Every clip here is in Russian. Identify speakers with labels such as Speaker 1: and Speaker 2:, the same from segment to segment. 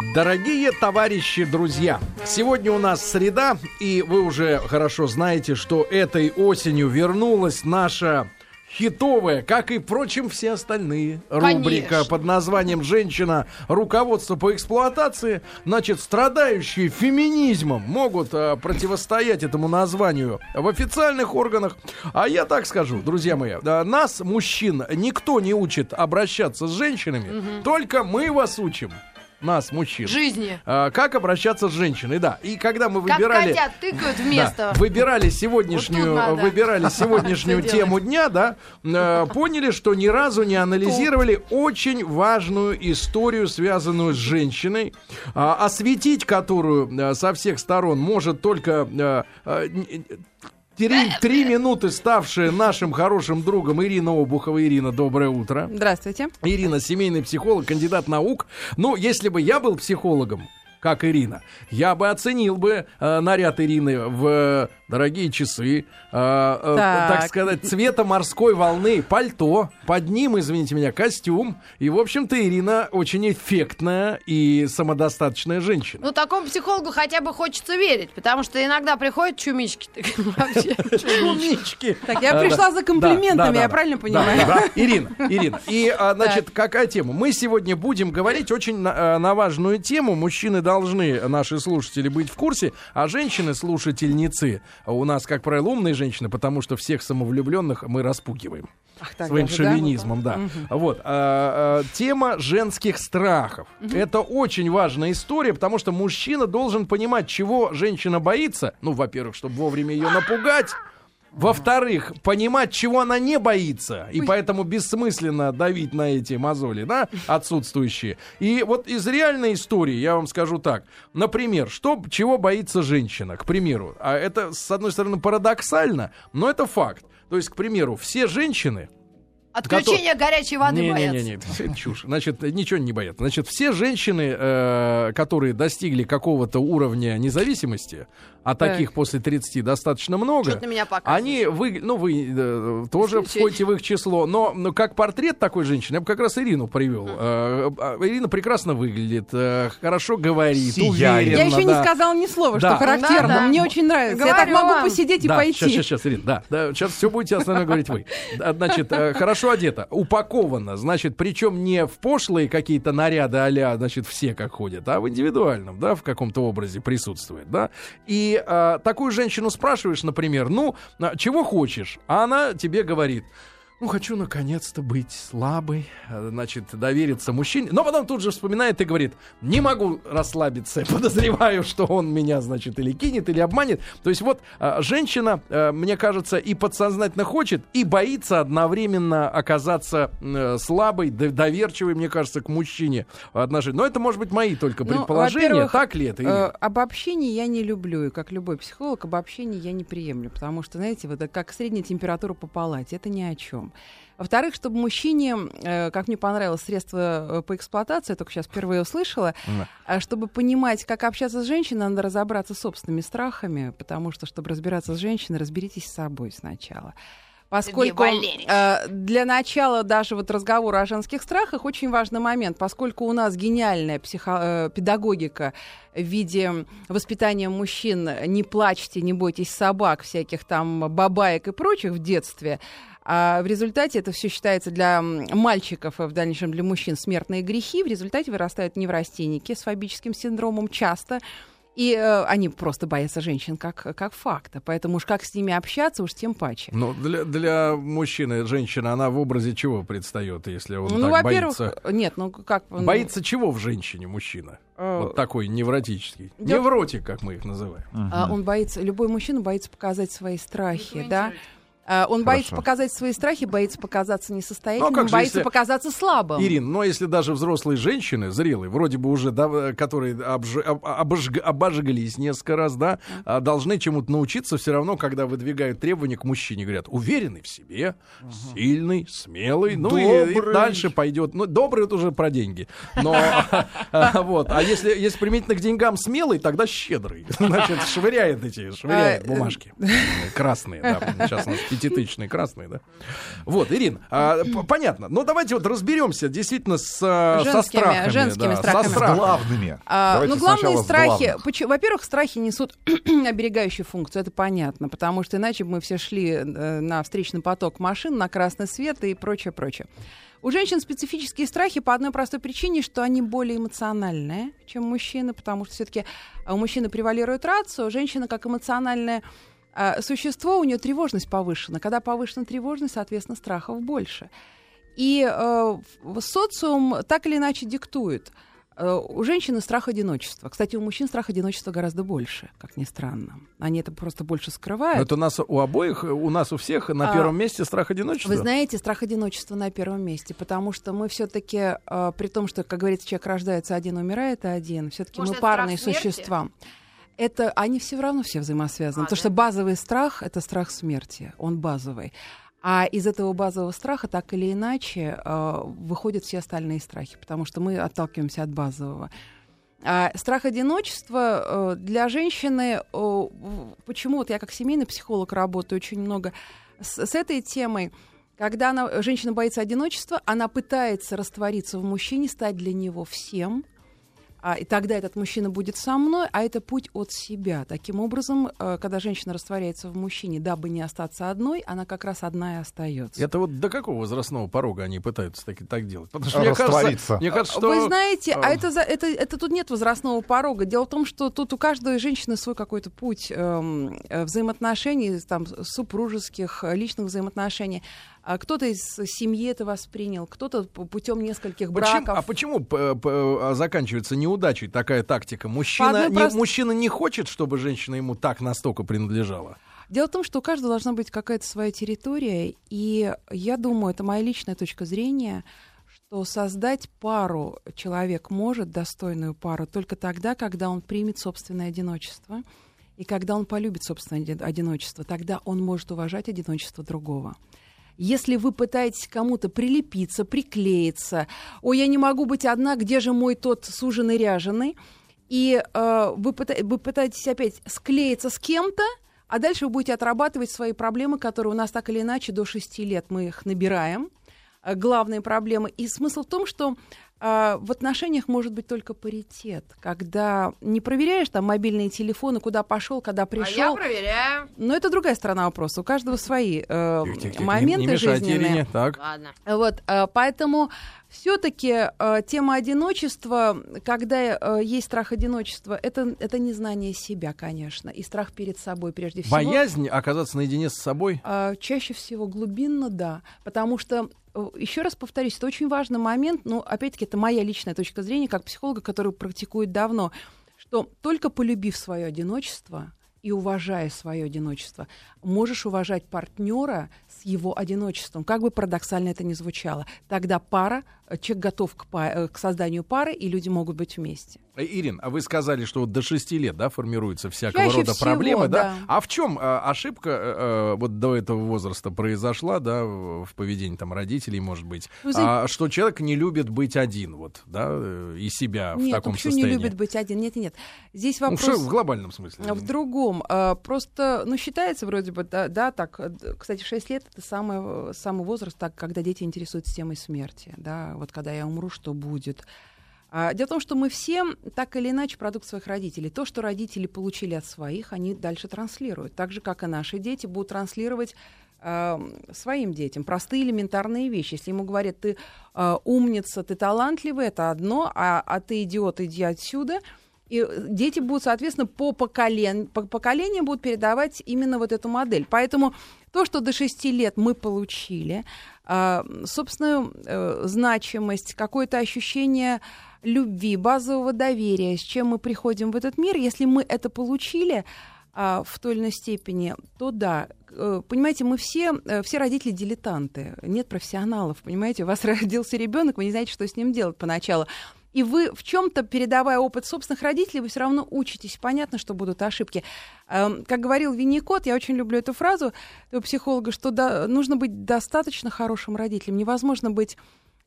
Speaker 1: Дорогие товарищи, друзья, сегодня у нас среда, и вы уже хорошо знаете, что этой осенью вернулась наша хитовая, как и, впрочем, все остальные, рубрика
Speaker 2: Конечно.
Speaker 1: под названием «Женщина. Руководство по эксплуатации». Значит, страдающие феминизмом могут а, противостоять этому названию в официальных органах. А я так скажу, друзья мои, а, нас, мужчин, никто не учит обращаться с женщинами, только мы вас учим. Нас, мужчин.
Speaker 2: Жизни.
Speaker 1: А, как обращаться с женщиной, да. И когда мы
Speaker 2: Как
Speaker 1: выбирали...
Speaker 2: котят тыкают в
Speaker 1: Да, выбирали сегодняшнюю,
Speaker 2: Вот
Speaker 1: выбирали сегодняшнюю тему дня, да, э, поняли, что ни разу не анализировали очень важную историю, связанную с женщиной, а, осветить которую э, со всех сторон может только э, Три, три минуты ставшая нашим хорошим другом Ирина Обухова. Ирина, доброе утро.
Speaker 3: Здравствуйте.
Speaker 1: Ирина, семейный психолог, кандидат наук. Ну, если бы я был психологом, как Ирина, я бы оценил бы э, наряд Ирины в э, дорогие часы, э, э, так.
Speaker 3: Так.
Speaker 1: сказать, цвета морской волны, пальто, под ним, извините меня, костюм. И, в общем-то, Ирина очень эффектная и самодостаточная женщина.
Speaker 2: Ну, такому психологу хотя бы хочется верить, потому что иногда приходят чумички.
Speaker 1: Чумички.
Speaker 3: Так, я
Speaker 1: А,
Speaker 3: пришла за комплиментами, я правильно понимаю?
Speaker 1: Ирина, Ирина. И, а, значит, какая тема? Мы сегодня будем говорить очень на, на важную тему. Мужчины должны, наши слушатели, быть в курсе, а женщины-слушательницы у нас, как правило, умные женщины, потому что всех самовлюбленных мы распугиваем.
Speaker 3: Ах, так
Speaker 1: своим
Speaker 3: даже, да?
Speaker 1: шовинизмом, да. Вот. а, а, тема женских страхов. Это очень важная история, потому что мужчина должен понимать, чего женщина боится. Ну, во-первых, чтобы вовремя ее напугать. Во-вторых, понимать, чего она не боится, и поэтому бессмысленно давить на эти мозоли, да, отсутствующие. И вот из реальной истории я вам скажу так. Например, что, чего боится женщина, к примеру. А это, с одной стороны, парадоксально, но это факт. То есть, к примеру, все женщины,
Speaker 2: Отключение горячей воды
Speaker 1: не,
Speaker 2: боятся.
Speaker 1: Не, не, не, это чушь. Значит, ничего не боятся. Значит, все женщины, э, которые достигли какого-то уровня независимости, а
Speaker 3: Так.
Speaker 1: таких после 30 достаточно много,
Speaker 2: на меня показываешь?
Speaker 1: они, вы, ну, вы э, тоже входите в их число, но ну, как портрет такой женщины, я бы как раз Ирину привел. Э, э, Ирина прекрасно выглядит, э, хорошо говорит,
Speaker 4: Сияет.
Speaker 1: уверенно.
Speaker 3: Я еще не
Speaker 1: да.
Speaker 3: сказала ни слова,
Speaker 1: Да.
Speaker 3: что характерно.
Speaker 2: Да, да.
Speaker 3: Мне очень нравится. я так
Speaker 2: Говорю
Speaker 3: могу
Speaker 2: вам.
Speaker 3: посидеть и
Speaker 1: да,
Speaker 3: пойти.
Speaker 1: Сейчас, сейчас, сейчас, Ирина, да, да, сейчас все будете остальное говорить вы. Значит, э, хорошо одета, упакована, значит, причем не в пошлые какие-то наряды а значит, все как ходят, а в индивидуальном, да, в каком-то образе присутствует, да. И э, такую женщину спрашиваешь, например, ну, а, чего хочешь? А она тебе говорит, ну, хочу наконец-то быть слабой, э, значит, довериться мужчине. Но потом тут же вспоминает и говорит, не могу расслабиться, подозреваю, что он меня, значит, или кинет, или обманет. То есть вот э, женщина, э, мне кажется, и подсознательно хочет, и боится одновременно оказаться э, слабой, доверчивой, мне кажется, к мужчине в отношении. Но это, может быть, мои только
Speaker 3: Ну,
Speaker 1: предположения. так ли это?
Speaker 3: Э,
Speaker 1: Ирина?
Speaker 3: обобщение я не люблю, и как любой психолог, обобщение я не приемлю, потому что, знаете, вот как средняя температура по палате, это ни о чем. Во-вторых, чтобы мужчине, э, как мне понравилось средство э, по эксплуатации, я только сейчас впервые услышала,
Speaker 1: Да.
Speaker 3: а чтобы понимать, как общаться с женщиной, надо разобраться с собственными страхами, потому что, чтобы разбираться с женщиной, разберитесь с собой сначала. Поскольку э, для начала даже вот разговора о женских страхах очень важный момент, поскольку у нас гениальная психо- э, педагогика в виде воспитания мужчин «не плачьте, не бойтесь собак», всяких там бабаек и прочих в детстве, а в результате это все считается для мальчиков и в дальнейшем для мужчин смертные грехи. В результате вырастают неврастенники с фобическим синдромом часто. И э, они просто боятся женщин как, как факта. Поэтому уж как с ними общаться, уж тем паче.
Speaker 1: Ну, для, для мужчины, женщина, она в образе чего предстает, если он
Speaker 3: ну,
Speaker 1: так боится?
Speaker 3: нет, ну как... ну,
Speaker 1: Боится чего в женщине мужчина?
Speaker 3: э,
Speaker 1: Вот такой невротический.
Speaker 3: Дело-
Speaker 1: Невротик, как мы их называем.
Speaker 3: а, он боится, любой мужчина боится показать свои страхи, да? А, Он боится
Speaker 4: Хорошо.
Speaker 3: показать свои страхи, боится показаться несостоятельным,
Speaker 1: Ну, а как же,
Speaker 3: боится
Speaker 1: если-
Speaker 3: показаться слабым.
Speaker 1: Ирин, но если даже взрослые женщины, зрелые, вроде бы уже, да, которые обж- об- обожг- обожглись несколько раз, да, а, должны чему-то научиться все равно, когда выдвигают требования к мужчине, говорят, уверенный в себе, сильный, смелый, ну и- и, дальше пойдет. Ну, добрый это уже про деньги. Но а, вот, а если, если применительно к деньгам смелый, тогда щедрый. Значит, швыряет эти, швыряет
Speaker 3: А, э,
Speaker 1: бумажки. Красные, да, сейчас у нас Синтетичный, красный, да. Вот, Ирин, а, понятно. Но давайте вот разберемся действительно с, а, со
Speaker 3: Женскими-
Speaker 1: страхами.
Speaker 3: женскими
Speaker 1: да,
Speaker 3: страхами.
Speaker 1: Со
Speaker 3: С
Speaker 1: страхами.
Speaker 4: Главными.
Speaker 3: А, ну, главные страхи, во-первых, страхи несут оберегающую функцию, это понятно, потому что иначе бы мы все шли э, на встречный поток машин, на красный свет и прочее, прочее. У женщин специфические страхи по одной простой причине, что они более эмоциональные, чем мужчины, потому что все-таки у мужчины превалирует рацию, женщина как эмоциональное а, существо, у нее тревожность повышена. Когда повышена тревожность, соответственно, страхов больше. И э, в- социум так или иначе диктует. Э, у женщины страх одиночества. Кстати, у мужчин страх одиночества гораздо больше, как ни странно. Они это просто больше скрывают.
Speaker 1: Но это у нас у обоих, у нас у всех на
Speaker 3: А,
Speaker 1: первом месте страх одиночества.
Speaker 3: Вы знаете, страх одиночества на первом месте, потому что мы все-таки, при том, что, как говорится, человек рождается один, умирает один, все-таки мы парные
Speaker 2: страх смерти?
Speaker 3: Это они все равно все взаимосвязаны,
Speaker 2: А,
Speaker 3: потому
Speaker 2: да?
Speaker 3: что базовый страх это страх смерти, он базовый. А из этого базового страха так или иначе э, выходят все остальные страхи, потому что мы отталкиваемся от базового. А страх одиночества э, для женщины, э, почему вот я как семейный психолог работаю очень много с, с этой темой, когда она, женщина боится одиночества, она пытается раствориться в мужчине, стать для него всем, а, и тогда этот мужчина будет со мной, а это путь от себя. Таким образом, э, когда женщина растворяется в мужчине, дабы не остаться одной, она как раз одна и остается.
Speaker 1: Это вот до какого возрастного порога они пытаются так, так делать? Потому что мне
Speaker 4: Раствориться.
Speaker 1: кажется, мне кажется, что...
Speaker 3: Вы знаете, а
Speaker 1: э,
Speaker 3: это, за- это, это тут нет возрастного порога. Дело в том, что тут у каждой женщины свой какой-то путь эм, э, взаимоотношений, там, супружеских, личных взаимоотношений. А кто-то из семьи это воспринял, кто-то путем нескольких
Speaker 1: Почему-
Speaker 3: браков.
Speaker 1: а почему п- п- а, заканчивается неудачей такая тактика? Мужчина, не,
Speaker 3: прост-
Speaker 1: мужчина не хочет, чтобы женщина ему так настолько принадлежала.
Speaker 3: Дело в том, что у каждого должна быть какая-то своя территория, и я думаю, это моя личная точка зрения, что создать пару человек может, достойную пару, только тогда, когда он примет собственное одиночество, и когда он полюбит собственное оди- одиночество, тогда он может уважать одиночество другого. Если вы пытаетесь кому-то прилепиться, приклеиться, ой, я не могу быть одна, где же мой тот суженый ряженый, и э, вы, пыта- вы пытаетесь опять склеиться с кем-то, а дальше вы будете отрабатывать свои проблемы, которые у нас так или иначе до 6 лет мы их набираем. Э, Главные проблемы. И смысл в том, что в отношениях может быть только паритет, когда не проверяешь там мобильные телефоны, куда пошел, когда
Speaker 2: А я
Speaker 3: пришел.
Speaker 2: проверяю.
Speaker 3: Но это другая сторона вопроса. У каждого свои э,
Speaker 1: не-
Speaker 3: моменты
Speaker 1: не, мешайте
Speaker 3: жизненные.
Speaker 1: Ирине. Так.
Speaker 2: Ладно.
Speaker 3: Вот, э, поэтому все-таки тема одиночества, когда э, есть страх одиночества, это, это незнание себя, конечно, и страх перед собой прежде всего.
Speaker 1: Боязнь оказаться наедине с собой.
Speaker 3: А, чаще всего глубинно, да. Потому что, еще раз повторюсь, это очень важный момент, но опять-таки это моя личная точка зрения, как психолога, который практикует давно, что только полюбив свое одиночество и уважая свое одиночество, можешь уважать партнера с его одиночеством, как бы парадоксально это ни звучало. Тогда пара, э, человек готов к, э, к созданию пары, и люди могут быть вместе.
Speaker 1: Э, Ирин, а вы сказали, что вот до 6 лет, да, формируются всякого
Speaker 3: Чаще
Speaker 1: рода
Speaker 3: всего,
Speaker 1: проблемы, да?
Speaker 3: да.
Speaker 1: А в чем ошибка э, э, вот до этого возраста произошла, да, в в поведении там родителей, может быть,
Speaker 3: Вы знаете-
Speaker 1: а, что человек не любит быть один, вот, да, э, и себя в
Speaker 3: нет,
Speaker 1: таком
Speaker 3: ну почему
Speaker 1: состоянии?
Speaker 3: не любит быть один? Нет, нет, нет. Здесь
Speaker 1: Ну,
Speaker 3: вопрос...
Speaker 1: что в глобальном смысле?
Speaker 3: В другом. Просто, ну, считается вроде бы, да, да, так. э, Кстати, 6 лет — это самый, самый возраст, так, когда дети интересуются темой смерти, да, вот когда я умру, что будет. А, Дело в том, что мы все так или иначе продукт своих родителей. То, что родители получили от своих, они дальше транслируют. Так же, как и наши дети будут транслировать а, своим детям простые элементарные вещи. Если ему говорят, ты а, умница, ты талантливый, это одно, а, а ты идиот, иди отсюда. И дети будут, соответственно, по, поколен... по поколениям будут передавать именно вот эту модель. Поэтому то, что до 6 лет мы получили, а, собственную э, значимость, какое-то ощущение любви, базового доверия, с чем мы приходим в этот мир, если мы это получили а, в той или иной степени, то да. Э, Понимаете, мы все, э, все родители дилетанты, нет профессионалов, понимаете, у вас родился ребенок, вы не знаете, что с ним делать поначалу. И вы в чем-то, передавая опыт собственных родителей, вы все равно учитесь. Понятно, что будут ошибки. Эм, Как говорил Винникот, я очень люблю эту фразу этого психолога, что да, нужно быть достаточно хорошим родителем. Невозможно быть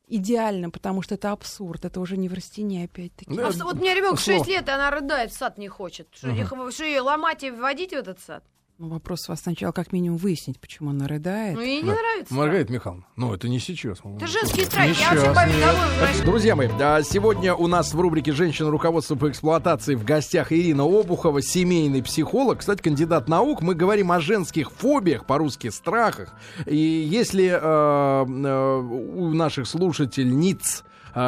Speaker 3: идеальным, потому что это абсурд, это уже не в растении опять-таки.
Speaker 1: Да,
Speaker 2: А что, вот у меня ребенок
Speaker 1: слово.
Speaker 2: 6 лет, и она рыдает, в сад не хочет. Что, их- что ее ломать и вводить в этот сад?
Speaker 3: Ну, вопрос у вас сначала как минимум выяснить, почему она рыдает.
Speaker 2: Ну, ей не
Speaker 1: Да.
Speaker 2: нравится.
Speaker 1: Маргарита Михайловна, ну это не сейчас.
Speaker 2: Это женские страхи.
Speaker 1: Не
Speaker 2: Я домой возвращаться.
Speaker 1: Друзья мои, а, сегодня у нас в рубрике «Женщина. Руководство по эксплуатации» в гостях Ирина Обухова, семейный психолог, кстати, кандидат наук. Мы говорим о женских фобиях, по-русски страхах. И если э, э, у наших слушательниц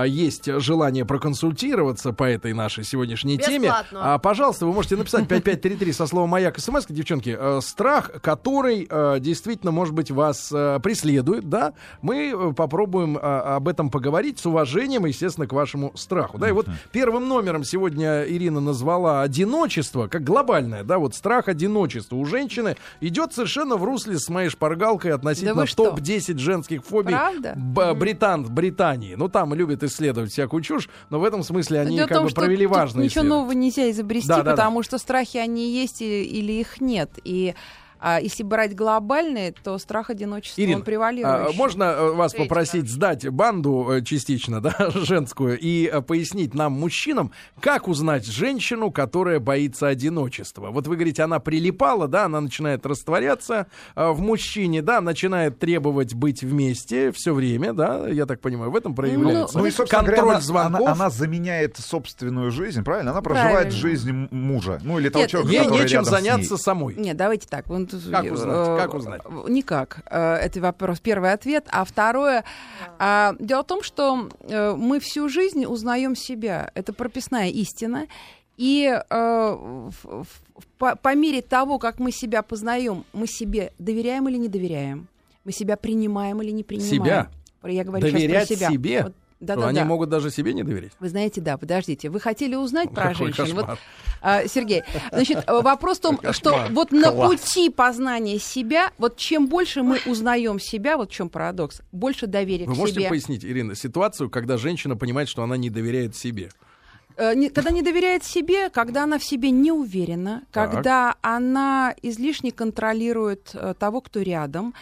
Speaker 1: есть желание проконсультироваться по этой нашей сегодняшней теме,
Speaker 2: Бесплатно.
Speaker 1: а, пожалуйста, вы можете написать 5533 со словом «Маяк» смс девчонки. Э, страх, который э, действительно, может быть, вас э, преследует, да, мы попробуем об этом поговорить с уважением, естественно, к вашему страху. Да, и вот первым номером сегодня Ирина назвала одиночество, как глобальное, да, вот страх одиночества у женщины идет совершенно в русле с моей шпаргалкой относительно
Speaker 3: что?
Speaker 1: топ-10 женских фобий
Speaker 3: Правда?
Speaker 1: Б- Британ, Британии. Ну, там любят исследовать всякую чушь, но в этом смысле они
Speaker 3: Дело
Speaker 1: как
Speaker 3: том,
Speaker 1: бы провели важные
Speaker 3: ничего нового нельзя изобрести,
Speaker 1: Да, да, да.
Speaker 3: потому что страхи они есть и- или их нет. И а, если брать глобальные, то страх одиночества
Speaker 1: Ирина,
Speaker 3: он превалирующий.
Speaker 1: А, можно э, вас
Speaker 2: Третий,
Speaker 1: попросить сдать банду э, частично, да, женскую, и э, пояснить нам, мужчинам, как узнать женщину, которая боится одиночества? Вот вы говорите, она прилипала, да, она начинает растворяться в мужчине, да, начинает требовать быть вместе все время, да, я так понимаю, в этом проявляется
Speaker 4: Ну и, собственно
Speaker 1: контроль
Speaker 4: говоря, она,
Speaker 1: звонков.
Speaker 4: она, она заменяет собственную жизнь, правильно? Она проживает
Speaker 3: Правильно.
Speaker 4: жизнь мужа. Ну или того
Speaker 3: Нет,
Speaker 4: человека,
Speaker 1: Ей
Speaker 4: который
Speaker 1: нечем
Speaker 4: рядом с ней.
Speaker 1: заняться самой.
Speaker 3: Нет, давайте так. тут,
Speaker 1: Как
Speaker 3: э,
Speaker 1: узнать? Как узнать?
Speaker 3: э, Никак. Э, Это вопрос, первый ответ. А второе, а, дело в том, что мы всю жизнь узнаем себя. Это прописная истина. И э, в- в- по, по мере того, как мы себя познаем, мы себе доверяем или не доверяем, мы себя принимаем или не принимаем.
Speaker 1: Себя?
Speaker 3: Я говорю сейчас
Speaker 1: Доверять
Speaker 3: про себя.
Speaker 1: себе?
Speaker 3: Вот, да,
Speaker 1: Что
Speaker 3: да,
Speaker 1: они
Speaker 3: да.
Speaker 1: могут даже себе не доверять.
Speaker 3: Вы знаете, да, подождите. Вы хотели узнать про
Speaker 1: Какой
Speaker 3: женщин? Вот, а, Сергей, значит, э, вопрос в том,
Speaker 1: Какой
Speaker 3: что
Speaker 1: кошмар.
Speaker 3: вот на
Speaker 4: Класс.
Speaker 3: пути познания себя, вот чем больше мы узнаем себя, вот в чем парадокс, больше доверия
Speaker 1: Вы
Speaker 3: к
Speaker 1: можете
Speaker 3: себе.
Speaker 1: пояснить, Ирина, ситуацию, когда женщина понимает, что она не доверяет себе?
Speaker 3: Э, Когда не доверяет себе, когда она в себе не уверена,
Speaker 1: Так.
Speaker 3: когда она излишне контролирует э, того, кто рядом,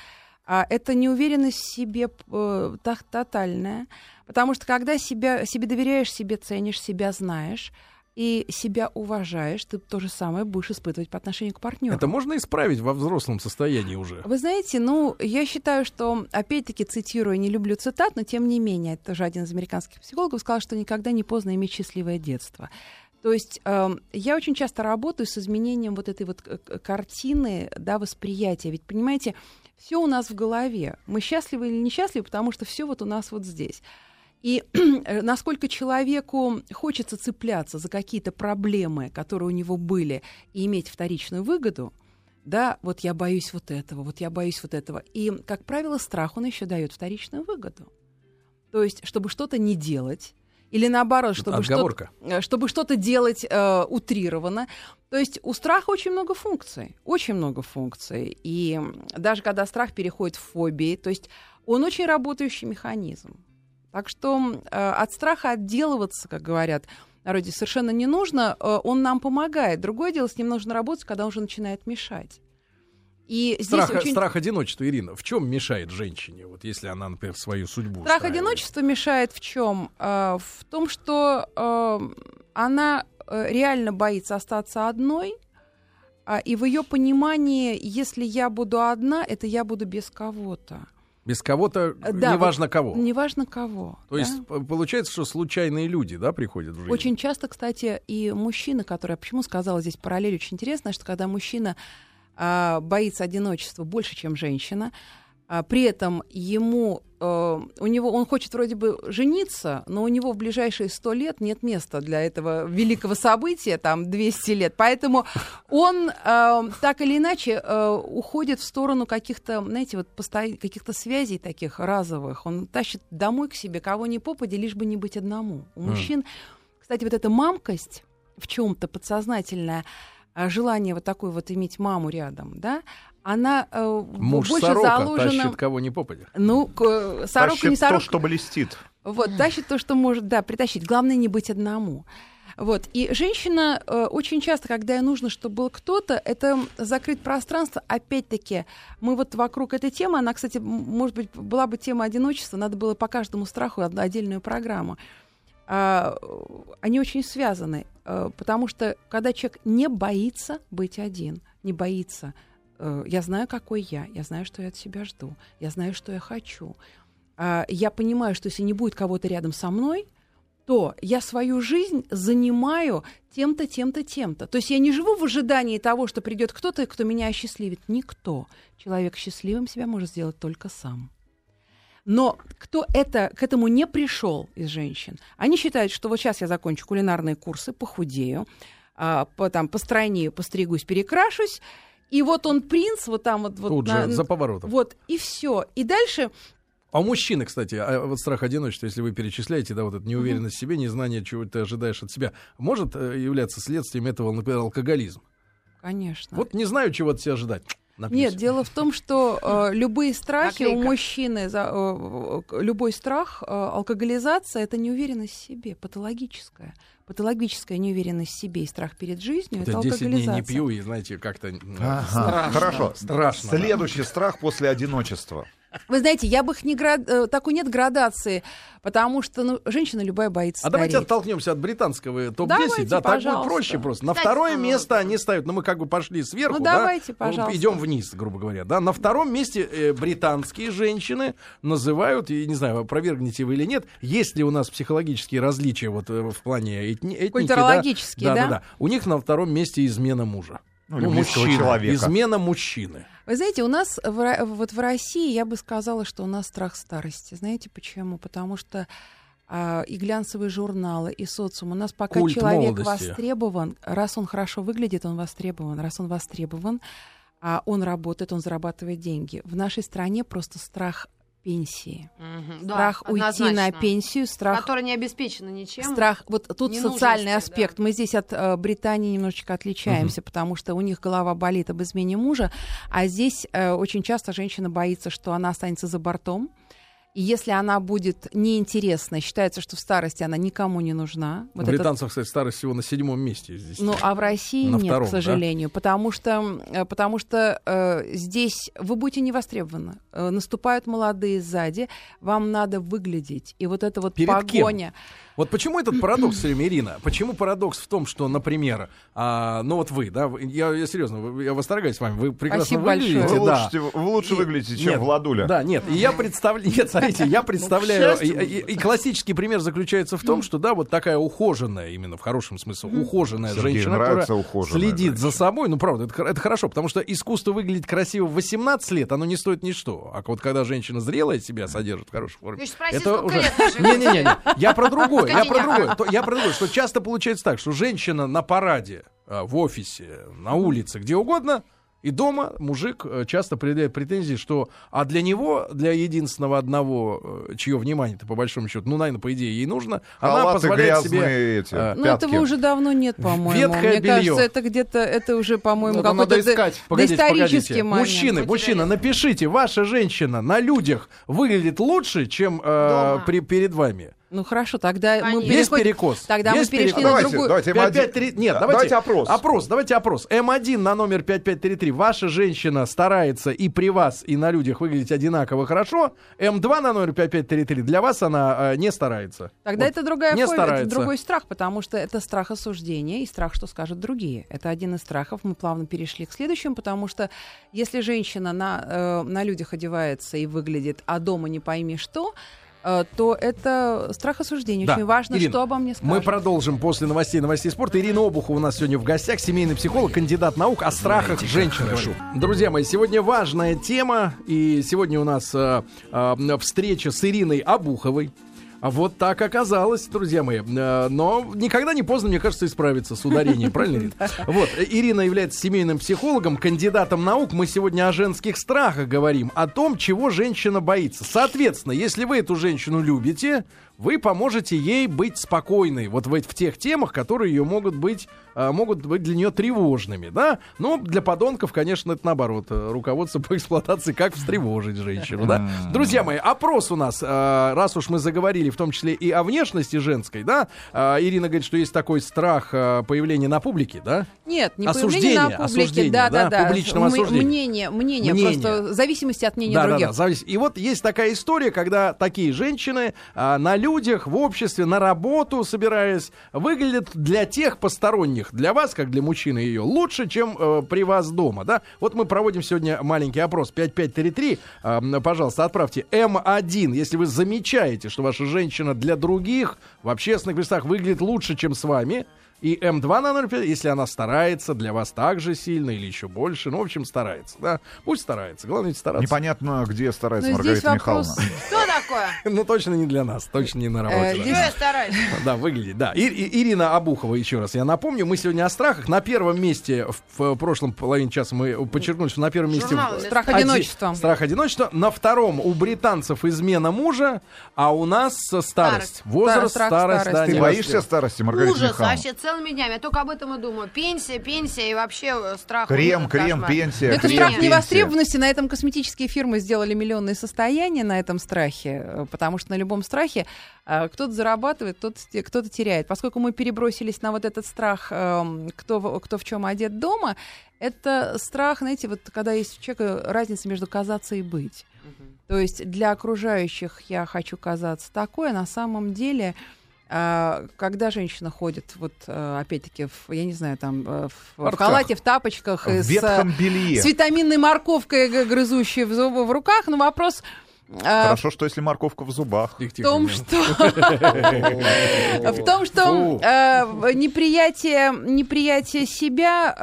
Speaker 3: а это неуверенность в себе э, та- тотальная. Потому что когда себя, себе доверяешь, себе ценишь, себя знаешь и себя уважаешь, ты то же самое будешь испытывать по отношению к партнеру.
Speaker 1: Это можно исправить во взрослом состоянии уже?
Speaker 3: Вы знаете, ну, я считаю, что, опять-таки, цитирую, не люблю цитат, но тем не менее, это тоже один из американских психологов сказал, что никогда не поздно иметь счастливое детство. То есть эм, я очень часто работаю с изменением вот этой вот э, картины, да, восприятия. Ведь, понимаете, все у нас в голове. Мы счастливы или несчастливы, потому что все вот у нас вот здесь. И э, насколько человеку хочется цепляться за какие-то проблемы, которые у него были, и иметь вторичную выгоду, да, вот я боюсь вот этого, вот я боюсь вот этого. И, как правило, страх, он еще дает вторичную выгоду. То есть, чтобы что-то не делать, или наоборот, чтобы что-то,
Speaker 1: Отговорка.
Speaker 3: э, чтобы что-то делать э, утрированно. То есть у страха очень много функций, очень много функций. И даже когда страх переходит в фобии, то есть он очень работающий механизм. Так что э, от страха отделываться, как говорят народе, совершенно не нужно. Э, он нам помогает. Другое дело, с ним нужно работать, когда он уже начинает мешать. И здесь
Speaker 1: Страх,
Speaker 3: очень...
Speaker 1: страх одиночества, Ирина, в чем мешает женщине, вот если она, например, свою судьбу
Speaker 3: Страх
Speaker 1: устраивает?
Speaker 3: одиночества мешает в чем? в том, что э, она э, реально боится остаться одной, а, и в ее понимании, если я буду одна, это я буду без кого-то.
Speaker 1: Без кого-то,
Speaker 3: Э, да,
Speaker 1: неважно кого.
Speaker 3: Неважно кого.
Speaker 1: То
Speaker 3: да?
Speaker 1: есть получается, что случайные люди, да, приходят в жизнь?
Speaker 3: Очень часто, кстати, и мужчина, который, я почему сказала здесь параллель очень интересная, что когда мужчина а, боится одиночества больше, чем женщина, а, при этом ему, э, у него, он хочет вроде бы жениться, но у него в ближайшие сто лет нет места для этого великого события, там 200 лет, поэтому он э, так или иначе э, уходит в сторону каких-то, знаете, вот посто- каких-то связей таких разовых, он тащит домой к себе кого ни попади, лишь бы не быть одному. У
Speaker 1: Мгм.
Speaker 3: мужчин, кстати, вот эта мамкость в чем-то подсознательная, а, желание вот такой вот иметь маму рядом, да, она э,
Speaker 1: Муж
Speaker 3: больше
Speaker 1: сорока
Speaker 3: заложена...
Speaker 1: тащит кого ни попадя.
Speaker 3: Ну, к- э, сорока
Speaker 4: Тащит
Speaker 3: не сорока.
Speaker 4: то, что блестит.
Speaker 3: Вот, тащит то, что может, да, притащить. Главное не быть одному. Вот. И женщина э, очень часто, когда ей нужно, чтобы был кто-то, это закрыть пространство. Опять-таки, мы вот вокруг этой темы, она, кстати, может быть, была бы тема одиночества, надо было по каждому страху отдельную программу. А, они очень связаны, э, потому что когда человек не боится быть один, не боится я знаю, какой я, я знаю, что я от себя жду, я знаю, что я хочу. А, я понимаю, что если не будет кого-то рядом со мной, то я свою жизнь занимаю тем-то, тем-то, тем-то. То есть я не живу в ожидании того, что придет кто-то, кто меня осчастливит. Никто. Человек счастливым себя может сделать только сам. Но кто это, к этому не пришел из женщин, они считают, что вот сейчас я закончу кулинарные курсы, похудею, а, по, там, постройнею, постригусь, перекрашусь, и вот он принц, вот там вот... вот
Speaker 1: Тут
Speaker 3: на-
Speaker 1: же, за поворотом.
Speaker 3: Вот, и все. И дальше
Speaker 1: А у мужчины, кстати, а вот страх одиночества, если вы перечисляете, да, вот эта неуверенность в себе, незнание, чего ты ожидаешь от себя, может э, являться следствием этого, например, алкоголизм?
Speaker 3: Конечно.
Speaker 1: Вот не знаю, чего от себя ожидать. Напьюсь.
Speaker 3: Нет, дело в том, что э, любые страхи у
Speaker 2: Наклейка.
Speaker 3: мужчины, за, э, э, любой страх, э, алкоголизация это неуверенность в себе, патологическая. Патологическая неуверенность в себе и страх перед жизнью
Speaker 1: Вот
Speaker 3: это
Speaker 1: я 10 дней
Speaker 3: алкоголизация.
Speaker 1: не пью, и, знаете, как-то... м,
Speaker 4: Ага,
Speaker 1: страшно.
Speaker 4: Хорошо.
Speaker 1: Страшно. да.
Speaker 4: Следующий страх после одиночества.
Speaker 3: Вы знаете, я бы их не град... э, такой нет градации, потому что ну, женщина любая боится
Speaker 1: А давайте
Speaker 3: стареть.
Speaker 1: оттолкнемся от британского топ-10.
Speaker 3: Давайте,
Speaker 1: да, так будет
Speaker 3: пожалуйста.
Speaker 1: проще просто. На
Speaker 2: Кстати,
Speaker 1: второе
Speaker 2: ну,
Speaker 1: место они ставят, ну мы как бы пошли сверху,
Speaker 3: Ну,
Speaker 1: да?
Speaker 3: давайте,
Speaker 1: Ну,
Speaker 3: пожалуйста.
Speaker 1: Идем вниз, грубо говоря, да. На втором месте э, британские женщины называют, и не знаю, опровергнете вы или нет, есть ли у нас психологические различия вот э, в плане этни- этники,
Speaker 3: Культурологические,
Speaker 1: да?
Speaker 3: да?
Speaker 1: Да, да, У них на втором месте измена мужа.
Speaker 4: Ну, близкого
Speaker 1: мужчина.
Speaker 4: человека.
Speaker 1: Измена мужчины.
Speaker 3: Вы знаете, у нас в, вот в России, я бы сказала, что у нас страх старости. Знаете почему? Потому что а, и глянцевые журналы, и социум. У нас пока
Speaker 1: Культ
Speaker 3: человек
Speaker 1: молодости.
Speaker 3: востребован, раз он хорошо выглядит, он востребован. Раз он востребован, а он работает, он зарабатывает деньги. В нашей стране просто страх пенсии.
Speaker 2: Да,
Speaker 3: страх уйти на
Speaker 2: однозначно.
Speaker 3: пенсию, страх
Speaker 2: Которая не обеспечена ничем.
Speaker 3: Страх, вот тут
Speaker 2: Не
Speaker 3: социальный
Speaker 2: нужности,
Speaker 3: аспект. Мы здесь от э, Британии немножечко отличаемся, потому что у них голова болит об измене мужа, а здесь э, очень часто женщина боится, что она останется за бортом. И если она будет неинтересна, считается, что в старости она никому не нужна. Вот это-
Speaker 1: британцев, кстати, старость всего на седьмом месте здесь.
Speaker 3: ну, а в России
Speaker 1: На
Speaker 3: нет,
Speaker 1: втором,
Speaker 3: к
Speaker 1: да?
Speaker 3: сожалению, потому что, э, потому что э, здесь вы будете не востребованы. Э, наступают молодые сзади, вам надо выглядеть. И вот это вот
Speaker 1: Перед кем? Вот почему этот парадокс все время, Ирина? Почему парадокс в том, что, например, а, ну вот вы, да, я, я серьезно, я восторгаюсь с вами, вы прекрасно
Speaker 3: Спасибо
Speaker 1: выглядите,
Speaker 3: большое.
Speaker 4: Вы
Speaker 1: да.
Speaker 4: лучше, вы лучше
Speaker 1: И-
Speaker 4: выглядите, чем
Speaker 1: Нет,
Speaker 4: Владуля.
Speaker 1: Да, нет, и я представляю, нет, смотрите, я представляю, и,
Speaker 2: счастью.
Speaker 1: и- и классический пример заключается в том, что, да, вот такая ухоженная, именно в хорошем смысле, ухоженная
Speaker 4: Сергею
Speaker 1: женщина, которая следит за собой, ну, правда, это, это хорошо, потому что искусство выглядеть красиво в 18 лет, оно не стоит ничто, а вот когда женщина зрелая себя содержит в хорошей форме,
Speaker 2: спроси,
Speaker 1: это уже... Не-не-не, я про другое, я про другое. Я про другое, что часто получается так, что женщина на параде, а, в офисе, на улице, где угодно, и дома мужик э, часто предъявляет претензии, что а для него, для единственного одного, э, чье внимание-то по большому счету, ну, наверное, по идее, ей нужно, она
Speaker 4: Халаты
Speaker 1: позволяет
Speaker 4: грязные
Speaker 1: себе...
Speaker 4: эти,
Speaker 1: э,
Speaker 3: Ну, этого уже давно нет, по-моему.
Speaker 1: Ветхое
Speaker 3: Мне
Speaker 1: белье.
Speaker 3: кажется, это где-то, это уже, по-моему,
Speaker 1: Это надо
Speaker 3: какой-то
Speaker 1: искать. Погодите,
Speaker 3: доисторический
Speaker 1: погодите.
Speaker 3: момент.
Speaker 1: Мужчины,
Speaker 2: Хоть
Speaker 1: мужчина, напишите, ваша женщина на людях выглядит лучше, чем э,
Speaker 2: Дома.
Speaker 1: при, перед вами.
Speaker 3: Ну хорошо, тогда мы
Speaker 2: Конечно.
Speaker 1: Есть
Speaker 3: переходим-
Speaker 1: перекос?
Speaker 3: Тогда
Speaker 1: Есть
Speaker 3: мы перешли
Speaker 1: перекос?
Speaker 3: на
Speaker 4: Давайте,
Speaker 3: другую.
Speaker 4: давайте, М1.
Speaker 1: 5533 Нет,
Speaker 4: Да,
Speaker 1: давайте,
Speaker 4: давайте опрос.
Speaker 1: Опрос, давайте опрос. М1 на номер 5533. Ваша женщина старается и при вас, и на людях выглядеть одинаково хорошо. М2 на номер 5533. Для вас она э, не старается.
Speaker 3: Тогда
Speaker 1: Вот.
Speaker 3: это другая
Speaker 1: не
Speaker 3: фобия, это другой страх, потому что это страх осуждения и страх, что скажут другие. Это один из страхов. Мы плавно перешли к следующему, потому что если женщина на, э, на людях одевается и выглядит, а дома не пойми что, то это страх осуждения.
Speaker 1: Да.
Speaker 3: Очень важно,
Speaker 1: Ирина,
Speaker 3: что обо мне скажут.
Speaker 1: Мы продолжим после новостей новостей спорта. Ирина Обухова у нас сегодня в гостях, семейный психолог, кандидат наук о страхах женщин. говорю. Друзья мои, сегодня важная тема, и сегодня у нас э, э, встреча с Ириной Обуховой. А вот так оказалось, друзья мои. Э, Но никогда не поздно, мне кажется, исправиться с ударением, правильно? Вот, э, Ирина является семейным психологом, кандидатом наук. Мы сегодня о женских страхах говорим, о том, чего женщина боится. Соответственно, если вы эту женщину любите, вы поможете ей быть спокойной вот в, в тех темах, которые ее могут быть, а, могут быть для нее тревожными, да? Но для подонков, конечно, это наоборот. э, Руководство по эксплуатации, как встревожить женщину, да? Друзья мои, опрос у нас, а, раз уж мы заговорили в том числе и о внешности женской, да? А, Ирина говорит, что есть такой страх а, появления на публике, да?
Speaker 3: Нет, не
Speaker 1: Осуждение,
Speaker 3: появление на публике,
Speaker 1: осуждение,
Speaker 3: да, да,
Speaker 1: да,
Speaker 3: да.
Speaker 1: публичного осуждения.
Speaker 3: Мнение, мнение,
Speaker 1: Мнение.
Speaker 3: просто в зависимости от мнения
Speaker 1: Да, да,
Speaker 3: других.
Speaker 1: да, завис- И вот есть такая история, когда такие женщины а, на людях, в обществе, на работу собираясь, выглядят для тех посторонних, для вас, как для мужчины ее, лучше, чем э, при вас дома, да? Вот мы проводим сегодня маленький опрос. 5533, а, м, пожалуйста, отправьте М1, если вы замечаете, что ваша женщина для других в общественных местах выглядит лучше, чем с вами, и М2 на 0,5, если она старается для вас так же сильно или еще больше. Ну, в общем, старается, да. Пусть старается. Главное, ведь стараться.
Speaker 4: Непонятно, где старается
Speaker 3: Но здесь
Speaker 4: Маргарита
Speaker 3: вопрос-
Speaker 4: Михайловна.
Speaker 2: Что такое?
Speaker 1: Ну, точно не для нас, точно не на
Speaker 3: Э,
Speaker 1: работе. да.
Speaker 2: Что я стараюсь?
Speaker 1: Да, выглядит, да. Ирина Абухова, еще раз я напомню, мы сегодня о страхах. На первом месте, в, прошлом половине часа мы подчеркнули, что на первом месте...
Speaker 3: Страх
Speaker 1: оди-
Speaker 3: одиночества.
Speaker 1: Страх одиночества. На втором у британцев измена мужа, а у нас старость. Возраст, старость. да,
Speaker 4: Ты боишься старости, Маргарита
Speaker 2: Ужас
Speaker 4: Михайловна?
Speaker 2: Целыми днями. Я только об этом и думаю. Пенсия, пенсия и вообще э, страх.
Speaker 4: Крем, крем,
Speaker 2: кошмар.
Speaker 4: пенсия,
Speaker 3: Это
Speaker 4: крем,
Speaker 3: страх
Speaker 4: пенсия.
Speaker 3: невостребованности. На этом косметические фирмы сделали миллионные состояния на этом страхе, э, потому что на любом страхе э, кто-то зарабатывает, кто-то, кто-то теряет. Поскольку мы перебросились на вот этот страх, эм, кто, в- кто в чем одет дома, это страх, знаете, вот когда есть у человека разница между казаться и быть. То есть для окружающих я хочу казаться такой, а на самом деле а, когда женщина ходит, вот а, опять-таки, в, я не знаю, там э, в, в халате, в тапочках, и
Speaker 4: В
Speaker 3: с, э,
Speaker 4: белье.
Speaker 3: с витаминной морковкой, грызущей в, зубы в руках, но вопрос а,
Speaker 4: Хорошо, что если морковка в зубах.
Speaker 3: В том, что в том, что э, неприятие, неприятие себя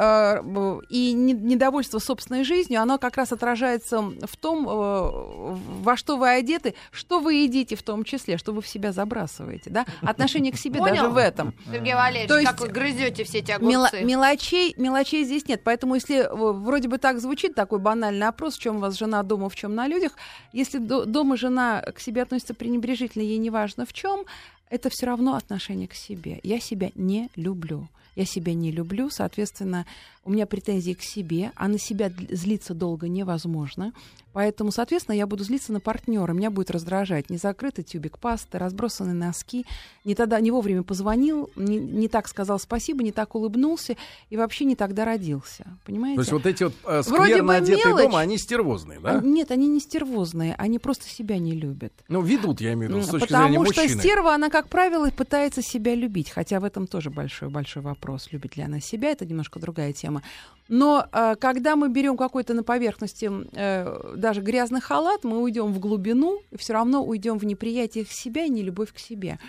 Speaker 3: э, и не- недовольство собственной жизнью, оно как раз отражается в том, э, во что вы одеты, что вы едите в том числе, что вы в себя забрасываете, да? Отношение к себе
Speaker 2: Понял?
Speaker 3: даже в этом.
Speaker 2: Сергей Валерьевич,
Speaker 3: То есть
Speaker 2: как вы грызете все эти огурцы?
Speaker 3: мелочей, мелочей здесь нет. Поэтому, если э, вроде бы так звучит такой банальный опрос, в чем у вас жена дома, в чем на людях, если дома жена к себе относится пренебрежительно, ей не важно в чем, это все равно отношение к себе. Я себя не люблю. Я себя не люблю, соответственно, у меня претензии к себе, а на себя злиться долго невозможно. Поэтому, соответственно, я буду злиться на партнера, меня будет раздражать незакрытый тюбик пасты, разбросанные носки, не тогда, не вовремя позвонил, не, не так сказал спасибо, не так улыбнулся и вообще не тогда родился. Понимаете?
Speaker 1: То есть вот эти вот э,
Speaker 3: Вроде
Speaker 1: скверно одетые
Speaker 3: мелочь.
Speaker 1: дома, они стервозные, да?
Speaker 3: А, Нет, они не стервозные, они просто себя не любят.
Speaker 1: Ну, ведут, я имею в виду, с точки
Speaker 3: Потому
Speaker 1: зрения
Speaker 3: что
Speaker 1: мужчины.
Speaker 3: стерва, она, как правило, пытается себя любить. Хотя в этом тоже большой-большой вопрос, любит ли она себя, это немножко другая тема. Но э, когда мы берем какой-то на поверхности э, даже грязный халат, мы уйдем в глубину, и все равно уйдем в неприятие к себя и нелюбовь к себе.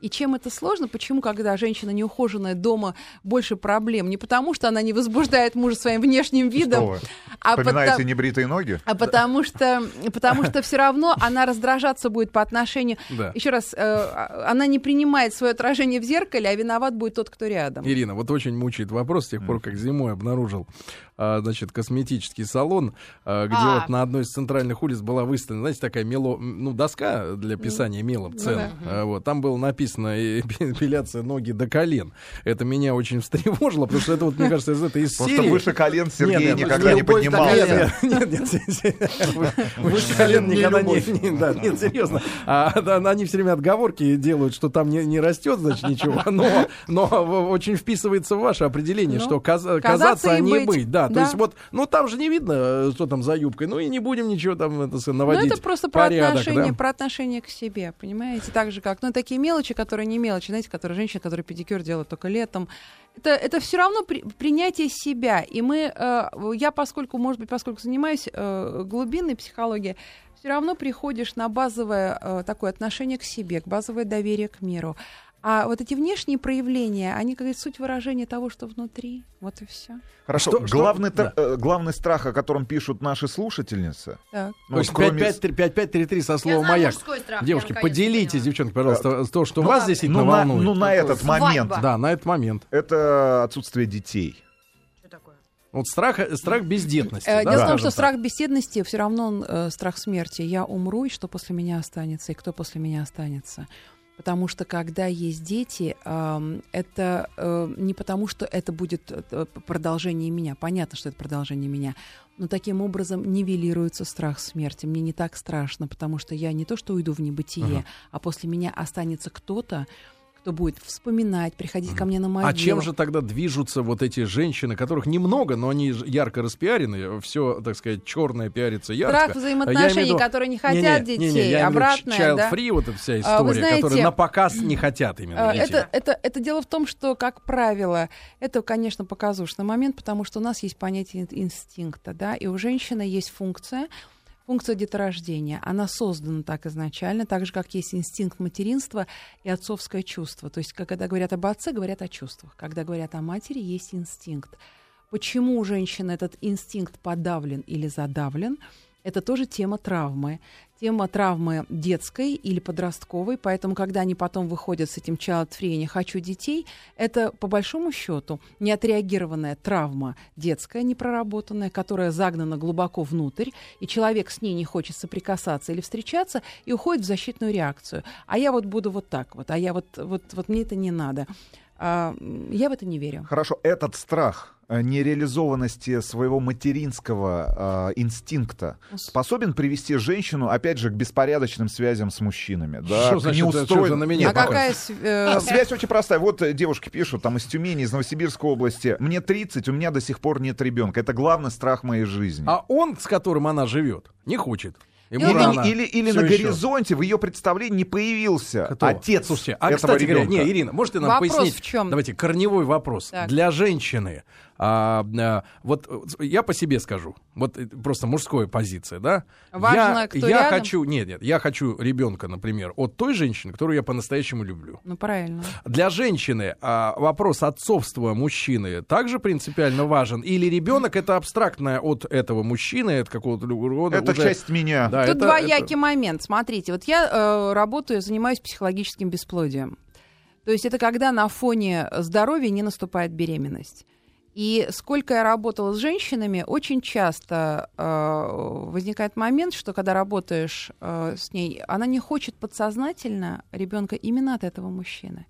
Speaker 3: И чем это сложно? Почему, когда женщина неухоженная дома, больше проблем? Не потому, что она не возбуждает мужа своим внешним видом, а
Speaker 4: Вспоминаете
Speaker 3: потому-
Speaker 4: небритые ноги?
Speaker 3: а потому что, потому что все равно она раздражаться будет по отношению.
Speaker 1: Да.
Speaker 3: Еще раз, э, она не принимает свое отражение в зеркале, а виноват будет тот, кто рядом.
Speaker 1: Ирина, вот очень мучает вопрос с тех пор, как зимой обнаружил, а, значит, косметический салон, а, где
Speaker 2: А.
Speaker 1: вот на одной из центральных улиц была выставлена, знаете, такая мело, ну, доска для писания мелом цен.
Speaker 3: да.
Speaker 1: А, вот, там было написано э, эпиляция ноги до колен. Это меня очень встревожило, потому что это вот, мне кажется, из этой из
Speaker 4: Просто
Speaker 1: серии...
Speaker 4: выше колен Сергей
Speaker 1: Нет, нет,
Speaker 4: никогда не поднимался.
Speaker 1: Нет, нет, нет, выше колен никогда не, да, нет, серьезно. А, они все время отговорки делают, что там не, не растет, значит, ничего, но, очень вписывается в ваше определение,
Speaker 3: Ну,
Speaker 1: что каз-
Speaker 3: казаться
Speaker 1: а не
Speaker 3: быть.
Speaker 1: Да, то есть вот, ну там же не видно, э, что там за юбкой, ну и не будем ничего там
Speaker 3: Ну,
Speaker 1: наводить
Speaker 3: это просто про отношение, про отношение к себе, понимаете? Так же, как, ну, такие мелочи, которые не мелочи, знаете, которые женщина, которая педикюр делает только летом. Это, это все равно при- принятие себя. И мы, э, я, поскольку, может быть, поскольку занимаюсь э, глубинной психологией, все равно приходишь на базовое э, такое отношение к себе, к базовое доверие к миру. А вот эти внешние проявления, они, как говорится, суть выражения того, что внутри. Вот и все.
Speaker 4: Хорошо,
Speaker 1: Что- что-
Speaker 4: главный,
Speaker 1: да.
Speaker 4: тр- э, главный страх, о котором пишут наши слушательницы,
Speaker 3: Так.
Speaker 4: ну,
Speaker 1: То есть
Speaker 4: кроме-
Speaker 1: 5533 со словом маяк.
Speaker 2: страх,
Speaker 1: Девушки,
Speaker 2: наконец-то
Speaker 1: поделитесь,
Speaker 2: поняла.
Speaker 1: девчонки, пожалуйста, то, что
Speaker 2: Ну,
Speaker 1: вас действительно
Speaker 4: ну, на,
Speaker 1: волнует.
Speaker 4: ну, на этот
Speaker 2: Свадьба.
Speaker 4: момент,
Speaker 1: Да, на этот момент.
Speaker 4: это отсутствие детей.
Speaker 2: Что такое?
Speaker 1: Вот страх, страх бездетности.
Speaker 3: Э,
Speaker 1: да,
Speaker 3: Дело в том, что
Speaker 1: так.
Speaker 3: страх беседности все равно он, э, страх смерти. Я умру, и что после меня останется, и кто после меня останется. Потому что когда есть дети, это э, не потому, что это будет э, продолжение меня. Понятно, что это продолжение меня. Но таким образом нивелируется страх смерти. Мне не так страшно, потому что я не то, что уйду в небытие,
Speaker 1: Ага.
Speaker 3: а после меня останется кто-то, кто будет вспоминать, приходить ко мне на могилу.
Speaker 1: А чем же тогда движутся вот эти женщины, которых немного, но они ярко распиарены, все, так сказать, черное пиарится ярко.
Speaker 3: Страх
Speaker 1: А я
Speaker 3: взаимоотношений,
Speaker 1: виду-
Speaker 3: которые не хотят
Speaker 1: не-не,
Speaker 3: детей,
Speaker 1: я имею в виду
Speaker 3: обратное,
Speaker 1: child
Speaker 3: да?
Speaker 1: free, вот эта вся
Speaker 3: А, вы
Speaker 1: история,
Speaker 3: знаете,
Speaker 1: которые на показ не хотят именно
Speaker 3: А,
Speaker 1: детей.
Speaker 3: Это, это, это дело в том, что, как правило, это, конечно, показушный момент, потому что у нас есть понятие ин- инстинкта, да, и у женщины есть функция, функция деторождения. Она создана так изначально, так же, как есть инстинкт материнства и отцовское чувство. То есть, когда говорят об отце, говорят о чувствах. Когда говорят о матери, есть инстинкт. Почему у женщины этот инстинкт подавлен или задавлен? Это тоже тема травмы. Тема травмы детской или подростковой. Поэтому, когда они потом выходят с этим child free, не хочу детей, это по большому счету неотреагированная травма детская, непроработанная, которая загнана глубоко внутрь, и человек с ней не хочет соприкасаться или встречаться, и уходит в защитную реакцию. А я вот буду вот так вот, а я вот, вот, вот мне это не надо. А, я в это не верю.
Speaker 4: Хорошо, этот страх нереализованности своего материнского э, инстинкта способен привести женщину, опять же, к беспорядочным связям с мужчинами. Да,
Speaker 1: Что значит,
Speaker 4: неустроен-
Speaker 1: что за на меня
Speaker 3: а какая... с- э,
Speaker 4: А, Связь очень простая. Вот э, девушки пишут, там из Тюмени, из Новосибирской области. Мне 30, у меня до сих пор нет ребенка. Это главный страх моей жизни.
Speaker 1: А он, с которым она живет, не хочет. Ему
Speaker 4: или,
Speaker 1: рано.
Speaker 4: или, или на
Speaker 1: еще.
Speaker 4: горизонте в ее представлении не появился
Speaker 1: Кто?
Speaker 4: отец
Speaker 1: Слушайте, а,
Speaker 4: этого
Speaker 1: кстати говоря,
Speaker 4: ребенка.
Speaker 1: не, Ирина, можете нам
Speaker 3: Вопрос
Speaker 1: пояснить?
Speaker 3: в чём?
Speaker 1: Давайте, корневой вопрос.
Speaker 3: Так.
Speaker 1: Для женщины, а, а, вот э, я по себе скажу, вот э, просто мужская позиция, да?
Speaker 3: Важно,
Speaker 1: я,
Speaker 3: кто
Speaker 1: я
Speaker 3: рядом?
Speaker 1: хочу, нет, нет, я хочу ребенка, например, от той женщины, которую я по-настоящему люблю.
Speaker 3: Ну, правильно.
Speaker 1: Для женщины а, вопрос отцовства мужчины также принципиально важен? Или ребенок это абстрактное от этого мужчины, от какого-то рода?
Speaker 4: Это
Speaker 1: уже-
Speaker 4: часть меня.
Speaker 1: Да,
Speaker 3: Тут
Speaker 1: это-
Speaker 3: двоякий
Speaker 1: это-
Speaker 3: момент. Смотрите, вот я э, работаю, занимаюсь психологическим бесплодием. То есть это когда на фоне здоровья не наступает беременность. И сколько я работала с женщинами, очень часто э, возникает момент, что когда работаешь э, с ней, она не хочет подсознательно ребенка именно от этого мужчины.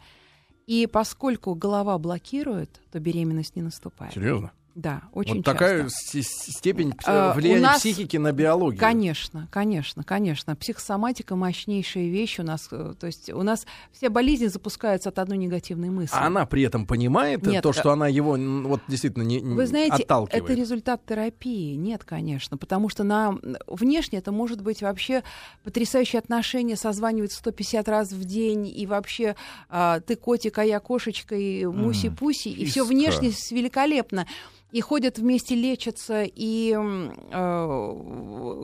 Speaker 3: И поскольку голова блокирует, то беременность не наступает.
Speaker 1: Серьезно?
Speaker 3: Да, очень
Speaker 1: вот
Speaker 3: часто.
Speaker 1: такая степень
Speaker 3: А,
Speaker 1: влияния
Speaker 3: нас-
Speaker 1: психики на биологию.
Speaker 3: Конечно, конечно, конечно. Психосоматика мощнейшая вещь у нас. э, То есть у нас все болезни запускаются от одной негативной мысли.
Speaker 1: А она при этом понимает
Speaker 3: Нет,
Speaker 1: то,
Speaker 3: э,
Speaker 1: что она его вот действительно не,
Speaker 3: Вы знаете,
Speaker 1: отталкивает.
Speaker 3: это результат терапии. Нет, конечно. Потому что на внешне это может быть вообще потрясающие отношения, созванивать 150 раз в день, и вообще а, ты котик, а я кошечка, и муси-пуси, и все внешне великолепно. И ходят вместе, лечатся и э,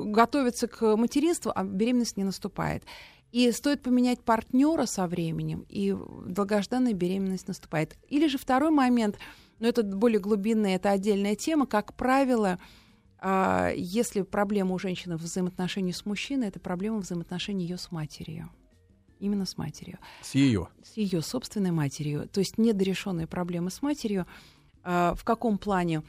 Speaker 3: готовятся к материнству, а беременность не наступает. И стоит поменять партнера со временем, и долгожданная беременность наступает. Или же второй момент, но это более глубинная, это отдельная тема. Как правило, а, если проблема у женщины в взаимоотношении с мужчиной, это проблема взаимоотношений ее с матерью. Именно с матерью.
Speaker 1: С ее.
Speaker 3: С ее собственной матерью. То есть недорешенные проблемы с матерью. А, в каком плане?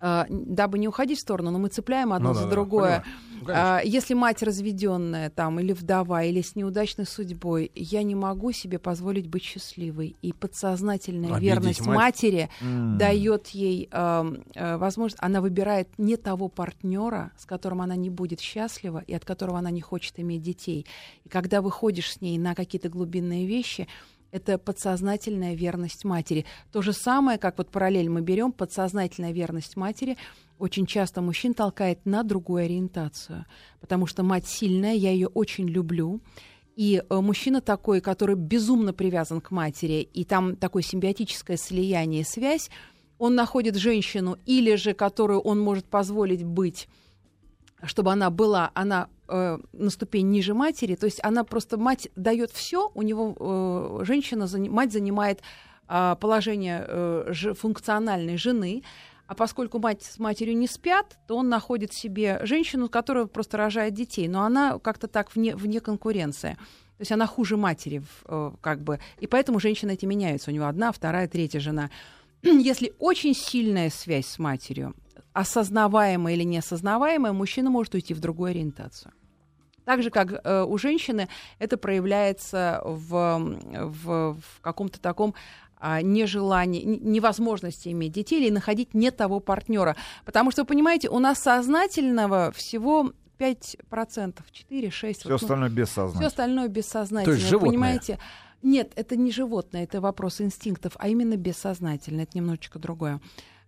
Speaker 3: А, дабы не уходить в сторону, но мы цепляем одно
Speaker 1: Ну
Speaker 3: за
Speaker 1: да, да,
Speaker 3: другое.
Speaker 1: понимаю. Ну.
Speaker 3: А, если мать разведенная там или вдова, или с неудачной судьбой, я не могу себе позволить быть счастливой. И подсознательная
Speaker 1: Обидеть
Speaker 3: верность
Speaker 1: мать.
Speaker 3: матери
Speaker 4: М.
Speaker 3: дает ей э, возможность, она выбирает не того партнера, с которым она не будет счастлива и от которого она не хочет иметь детей. И когда выходишь с ней на какие-то глубинные вещи, это подсознательная верность матери. То же самое, как вот параллель мы берем, подсознательная верность матери очень часто мужчин толкает на другую ориентацию. Потому что мать сильная, я ее очень люблю. И э, мужчина такой, который безумно привязан к матери, и там такое симбиотическое слияние, связь, он находит женщину, или же которую он может позволить быть, чтобы она была, она э, на ступень ниже матери, то есть она просто, мать дает все, у него э, женщина, мать занимает а, положение э, функциональной жены, а поскольку мать с матерью не спят, то он находит себе женщину, которая просто рожает детей, но она как-то так вне, вне конкуренции. То есть она хуже матери, э, как бы. И поэтому женщины эти меняются. У него одна, вторая, третья жена. Если очень сильная связь с матерью, осознаваемая или неосознаваемая, мужчина может уйти в другую ориентацию. Так же, как э, у женщины это проявляется в, в, в каком-то таком а, нежелании, невозможности иметь детей или находить не того партнера. Потому что, вы понимаете, у нас сознательного всего 5%, 4-6%.
Speaker 4: Все остальное
Speaker 3: Все
Speaker 4: бессознательно.
Speaker 3: остальное бессознательно.
Speaker 1: То есть животное.
Speaker 3: Понимаете? Нет, это не животное, это вопрос инстинктов, а именно бессознательно. Это немножечко другое.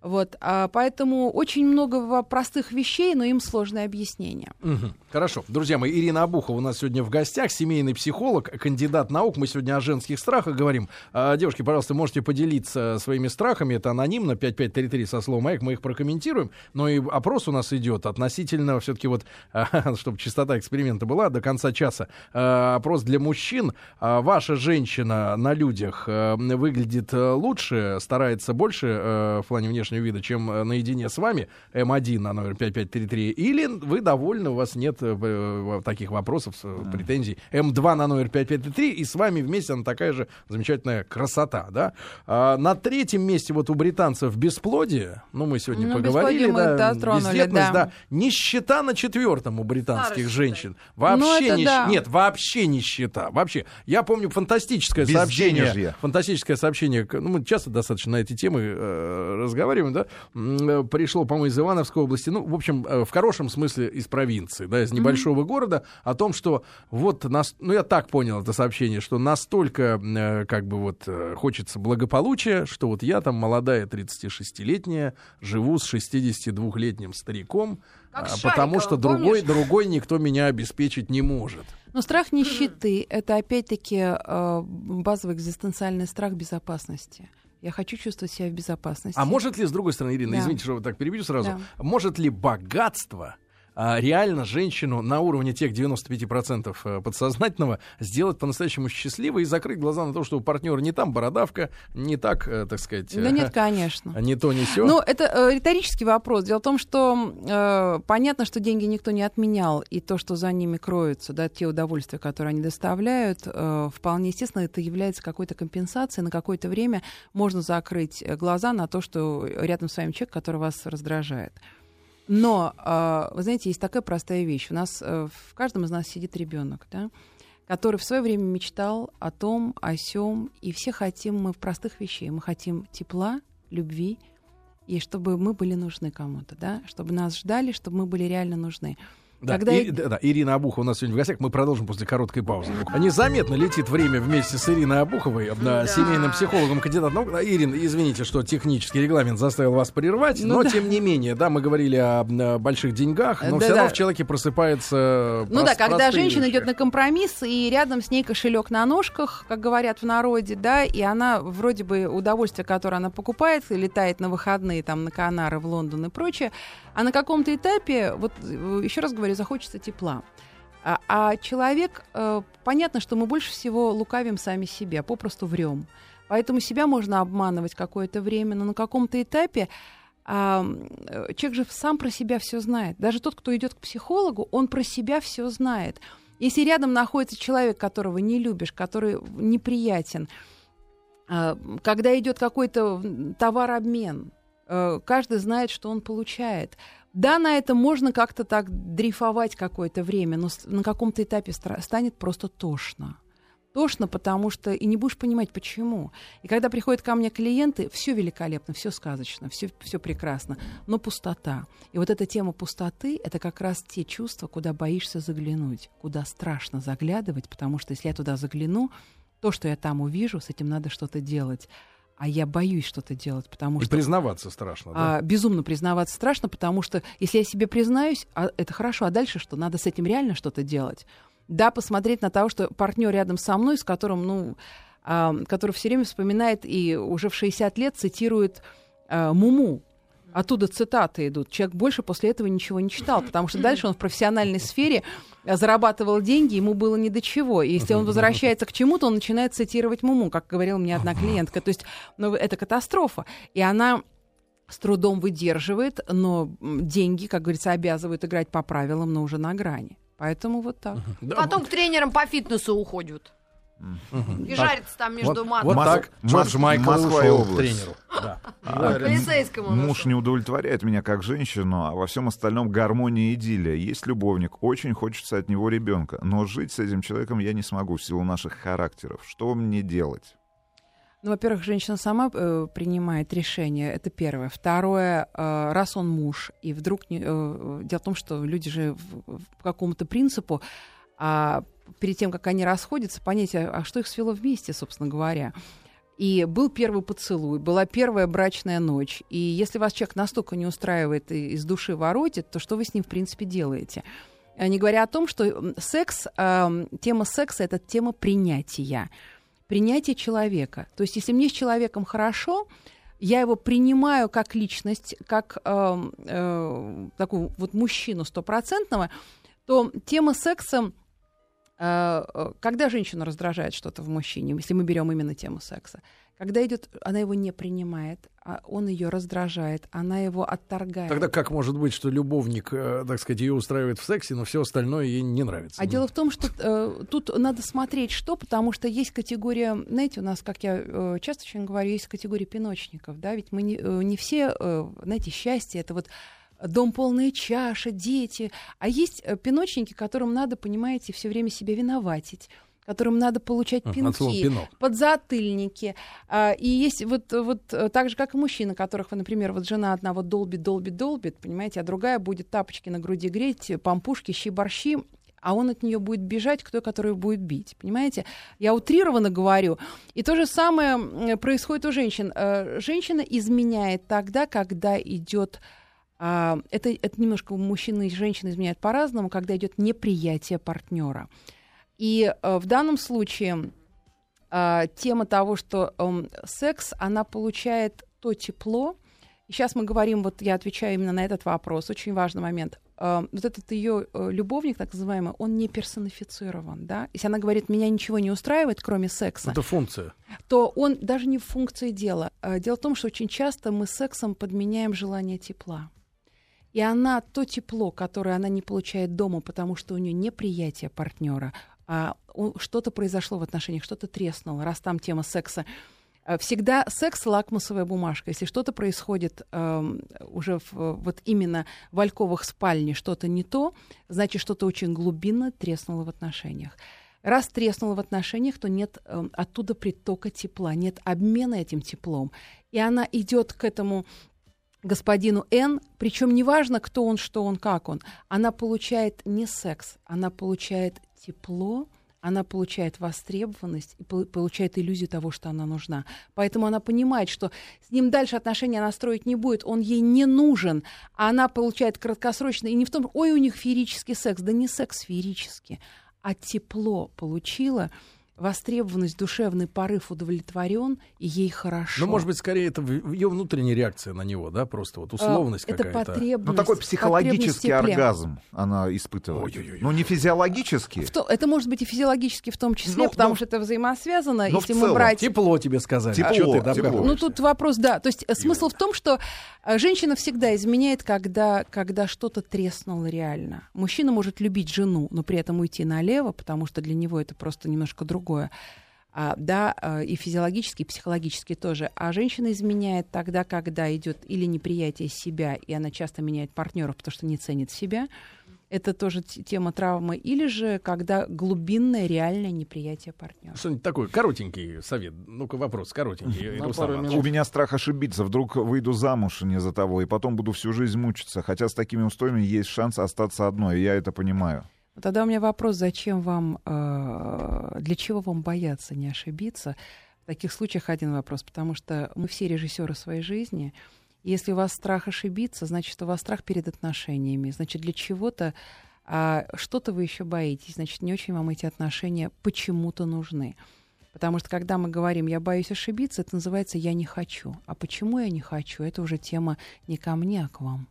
Speaker 3: Вот, а поэтому очень много простых вещей, но им сложное объяснение.
Speaker 1: Мгм. Хорошо. Друзья мои, Ирина Абухова у нас сегодня в гостях, семейный психолог, кандидат наук. Мы сегодня о женских страхах говорим. А, девушки, пожалуйста, можете поделиться своими страхами. Это анонимно, 5533 со словом «Маяк», мы их прокомментируем. Но и опрос у нас идет относительно все-таки вот, чтобы чистота эксперимента была до конца часа. А, опрос для мужчин. А, ваша женщина на людях э, выглядит э, лучше, старается больше э, в плане внешнего вида, чем э, наедине с вами, М1 на номер 5533, или вы довольны, у вас нет э, э, таких вопросов, претензий, М2 на номер 5533, и с вами вместе она такая же замечательная красота, да? А, на третьем месте вот у британцев бесплодие, ну, мы сегодня
Speaker 3: Ну,
Speaker 1: поговорили,
Speaker 3: бесплодие мы
Speaker 1: да,
Speaker 3: затронули,
Speaker 1: бездетность,
Speaker 3: да.
Speaker 1: да, нищета на четвертом у британских женщин,
Speaker 3: Ну,
Speaker 1: вообще
Speaker 3: это
Speaker 1: нищ-
Speaker 3: да.
Speaker 1: нет, вообще нищета, вообще. Я помню фантастическое сообщение,
Speaker 4: Безденежье.
Speaker 1: фантастическое сообщение, ну, мы часто достаточно на эти темы э, разговариваем, да, М, э, пришло, по-моему, из Ивановской области, ну, в общем, э, в хорошем смысле из провинции, да, из небольшого города, о том, что вот, нас, ну, я так понял это сообщение, что настолько, э, как бы вот, э, хочется благополучия, что вот я там молодая 36-летняя, живу с 62-летним стариком,
Speaker 2: Как
Speaker 1: а, потому что другой,
Speaker 2: помнишь?
Speaker 1: другой никто меня обеспечить не может.
Speaker 3: Но страх нищеты — это опять-таки базовый экзистенциальный страх безопасности. Я хочу чувствовать себя в безопасности.
Speaker 1: А может ли, с другой стороны, Ирина,
Speaker 3: Да.
Speaker 1: извините, что вы так перебью сразу,
Speaker 3: Да.
Speaker 1: может ли богатство а, реально женщину на уровне тех 95% э, подсознательного сделать по-настоящему счастливой и закрыть глаза на то, что у партнера не там бородавка, не так, э, так сказать,
Speaker 3: Да нет, конечно.
Speaker 1: не то, не сё.
Speaker 3: Ну, это э, риторический вопрос. Дело в том, что э, понятно, что деньги никто не отменял, и то, что за ними кроются, да, те удовольствия, которые они доставляют, э, вполне естественно, это является какой-то компенсацией. На какое-то время можно закрыть э, глаза на то, что рядом с вами человек, который вас раздражает. Но, э, вы знаете, есть такая простая вещь. У нас э, в каждом из нас сидит ребенок, да, который в свое время мечтал о том, о сем, и все хотим мы простых вещей. Мы хотим тепла, любви, и чтобы мы были нужны кому-то, да, чтобы нас ждали, чтобы мы были реально нужны.
Speaker 1: Да,
Speaker 3: Когда
Speaker 1: И- да, да, Ирина Абухова у нас сегодня в гостях. Мы продолжим после короткой паузы. Незаметно летит время вместе с Ириной Абуховой, э,
Speaker 2: Да.
Speaker 1: семейным психологом, кандидатом наук. А, Ирина, извините, что технический регламент заставил вас прервать,
Speaker 3: Ну
Speaker 1: но
Speaker 3: да.
Speaker 1: тем не менее, да, мы говорили о, м, больших деньгах, но
Speaker 3: Да,
Speaker 1: все равно
Speaker 3: да.
Speaker 1: в человеке просыпается.
Speaker 3: Ну
Speaker 1: прос-
Speaker 3: да, когда женщина
Speaker 1: вещи.
Speaker 3: идет на компромисс, и рядом с ней кошелек на ножках, как говорят в народе, да, и она вроде бы удовольствие, которое она покупает, и летает на выходные там на Канары, в Лондон и прочее, а на каком-то этапе, вот еще раз говорю, захочется тепла. А, а человек, э, понятно, что мы больше всего лукавим сами себя, попросту врем. Поэтому себя можно обманывать какое-то время, но на каком-то этапе а, человек же сам про себя все знает. Даже тот, кто идет к психологу, он про себя все знает. Если рядом находится человек, которого не любишь, который неприятен, а, когда идет какой-то товарообмен, э, каждый знает, что он получает. Да, на это можно как-то так дрейфовать какое-то время, но на каком-то этапе станет просто тошно. Тошно, потому что и не будешь понимать, почему. И когда приходят ко мне клиенты, все великолепно, все сказочно, все, все прекрасно, но пустота. И вот эта тема пустоты — это как раз те чувства, куда боишься заглянуть, куда страшно заглядывать, потому что если я туда загляну, то, что я там увижу, с этим надо что-то делать. А я боюсь что-то делать, потому
Speaker 1: И
Speaker 3: что
Speaker 1: признаваться страшно, да?
Speaker 3: а, безумно признаваться страшно, потому что если я себе признаюсь, а, это хорошо, а дальше что? Надо с этим реально что-то делать. Да, посмотреть на того, что партнер рядом со мной, с которым, ну, а, который все время вспоминает и уже в 60 лет цитирует а, Муму. Оттуда цитаты идут. Человек больше после этого ничего не читал, потому что дальше он в профессиональной сфере а, зарабатывал деньги, ему было ни до чего. И если он возвращается к чему-то, он начинает цитировать Муму, как говорила мне одна клиентка. То есть ну, это катастрофа. И она с трудом выдерживает, но деньги, как говорится, обязывают играть по правилам, но уже на грани. Поэтому вот так.
Speaker 1: Да,
Speaker 2: Потом к тренерам по фитнесу уходят. И
Speaker 1: Так,
Speaker 2: жарится там между
Speaker 1: вот,
Speaker 2: матом.
Speaker 1: вот так Джордж Майкл
Speaker 4: Москва
Speaker 1: ушел к
Speaker 4: область.
Speaker 1: тренеру. Да.
Speaker 4: А,
Speaker 2: Полицейскому
Speaker 4: Муж не удовлетворяет меня как женщину, а во всем остальном гармония и идиллия. Есть любовник, очень хочется от него ребенка, но жить с этим человеком я не смогу в силу наших характеров. Что мне делать?
Speaker 3: Ну, во-первых, женщина сама э, принимает решение, это первое. Второе, э, раз он муж, и вдруг... Не, э, дело в том, что люди же в- в- по какому-то принципу а, перед тем, как они расходятся, понять, а, а что их свело вместе, собственно говоря. И был первый поцелуй, была первая брачная ночь. И если вас человек настолько не устраивает и из души воротит, то что вы с ним, в принципе, делаете? А Не говоря о том, что секс, эм, тема секса — это тема принятия. Принятие человека. То есть если мне с человеком хорошо, я его принимаю как личность, как эм, э, такую вот мужчину стопроцентного, то тема секса э, э, когда женщину раздражает что-то в мужчине, если мы берем именно тему секса, когда идет, она его не принимает, а он ее раздражает, она его отторгает.
Speaker 1: Тогда как может быть, что любовник, э, так сказать, ее устраивает в сексе, но все остальное ей не нравится?
Speaker 3: А дело в том, что э, тут надо смотреть, что, потому что есть категория, знаете, у нас, как я э, часто очень говорю, есть категория пиночников, да, ведь мы не, э, не все, э, знаете, счастье это вот дом полная чаша, дети, а есть э, пиночники, которым надо, понимаете, все время себя виноватить которым надо получать пинки,
Speaker 1: «пинок».
Speaker 3: подзатыльники. А, и есть вот, вот э, так же, как и мужчины, которых, например, вот жена одна вот долбит, долбит, долбит, понимаете, а другая будет тапочки на груди греть, пампушки, щи-борщи, а он от нее будет бежать к той, которую будет бить. Понимаете? Я утрированно говорю. И то же самое происходит у женщин. Э, Женщина изменяет тогда, когда идет это, это немножко мужчины и женщины изменяют по-разному, когда идет неприятие партнера. И э, в данном случае а, тема того, что эм, секс, она получает то тепло. И сейчас мы говорим, вот я отвечаю именно на этот вопрос, очень важный момент. Э, вот этот ее любовник, так называемый, он не персонифицирован, да. Если она говорит, меня ничего не устраивает, кроме секса,
Speaker 1: Это функция.
Speaker 3: то он даже не в функции дела. Э, Дело в том, что очень часто мы сексом подменяем желание тепла. И она то тепло, которое она не получает дома, потому что у нее неприятие партнера, а что-то произошло в отношениях, что-то треснуло, раз там тема секса. Э, Всегда секс лакмусовая бумажка. Если что-то происходит эм, уже в- вот именно в альковых спальне, что-то не то, значит, что-то очень глубинно треснуло в отношениях. Раз треснуло в отношениях, то нет эм, оттуда притока тепла, нет обмена этим теплом. И она идет к этому господину Н, причем неважно, кто он, что он, как он, она получает не секс, она получает тепло, она получает востребованность и пол- получает иллюзию того, что она нужна. Поэтому она понимает, что с ним дальше отношения она строить не будет, он ей не нужен, а она получает краткосрочно. И не в том, ой, у них феерический секс, да не секс феерический, а тепло получила, востребованность, душевный порыв удовлетворен, и ей хорошо.
Speaker 1: Ну, может быть, скорее это ее внутренняя реакция на него, да, просто вот условность
Speaker 3: А, это
Speaker 1: какая-то.
Speaker 3: потребность.
Speaker 4: Ну, такой
Speaker 3: в
Speaker 4: психологический оргазм она испытывает.
Speaker 1: Ой-ой-ой.
Speaker 4: Ну, не физиологический.
Speaker 3: В то- это может быть и физиологически в том числе,
Speaker 4: Ну,
Speaker 3: потому
Speaker 4: ну,
Speaker 3: что это взаимосвязано.
Speaker 4: ну, в
Speaker 3: Если мы
Speaker 4: целом,
Speaker 3: брать
Speaker 1: Тепло тебе сказали.
Speaker 4: Тепло,
Speaker 1: а что ты
Speaker 4: тепло.
Speaker 3: Ну, тут вопрос, да. То есть э, смысл в том, что э, женщина всегда изменяет, когда, когда что-то треснуло реально. Мужчина может любить жену, но при этом уйти налево, потому что для него это просто немножко другое. А, да, э, и физиологически, и психологически тоже. А женщина изменяет тогда, когда идет или неприятие себя, и она часто меняет партнеров, потому что не ценит себя. Это тоже тема травмы. Или же, когда глубинное, реальное неприятие партнера.
Speaker 1: Что-нибудь такое, коротенький совет. Ну-ка, вопрос коротенький.
Speaker 4: У меня страх ошибиться. Вдруг выйду замуж не за того, и потом буду всю жизнь мучиться. Хотя с такими устоями есть шанс остаться одной, и я это понимаю.
Speaker 3: Тогда у меня вопрос, зачем вам, э, для чего вам бояться не ошибиться? В таких случаях один вопрос, потому что мы все режиссеры своей жизни. Если у вас страх ошибиться, значит, у вас страх перед отношениями. Значит, для чего-то а, что-то вы еще боитесь. Значит, не очень вам эти отношения почему-то нужны. Потому что когда мы говорим «я боюсь ошибиться», это называется «я не хочу». А почему я не хочу? Это уже тема не ко мне, а к вам.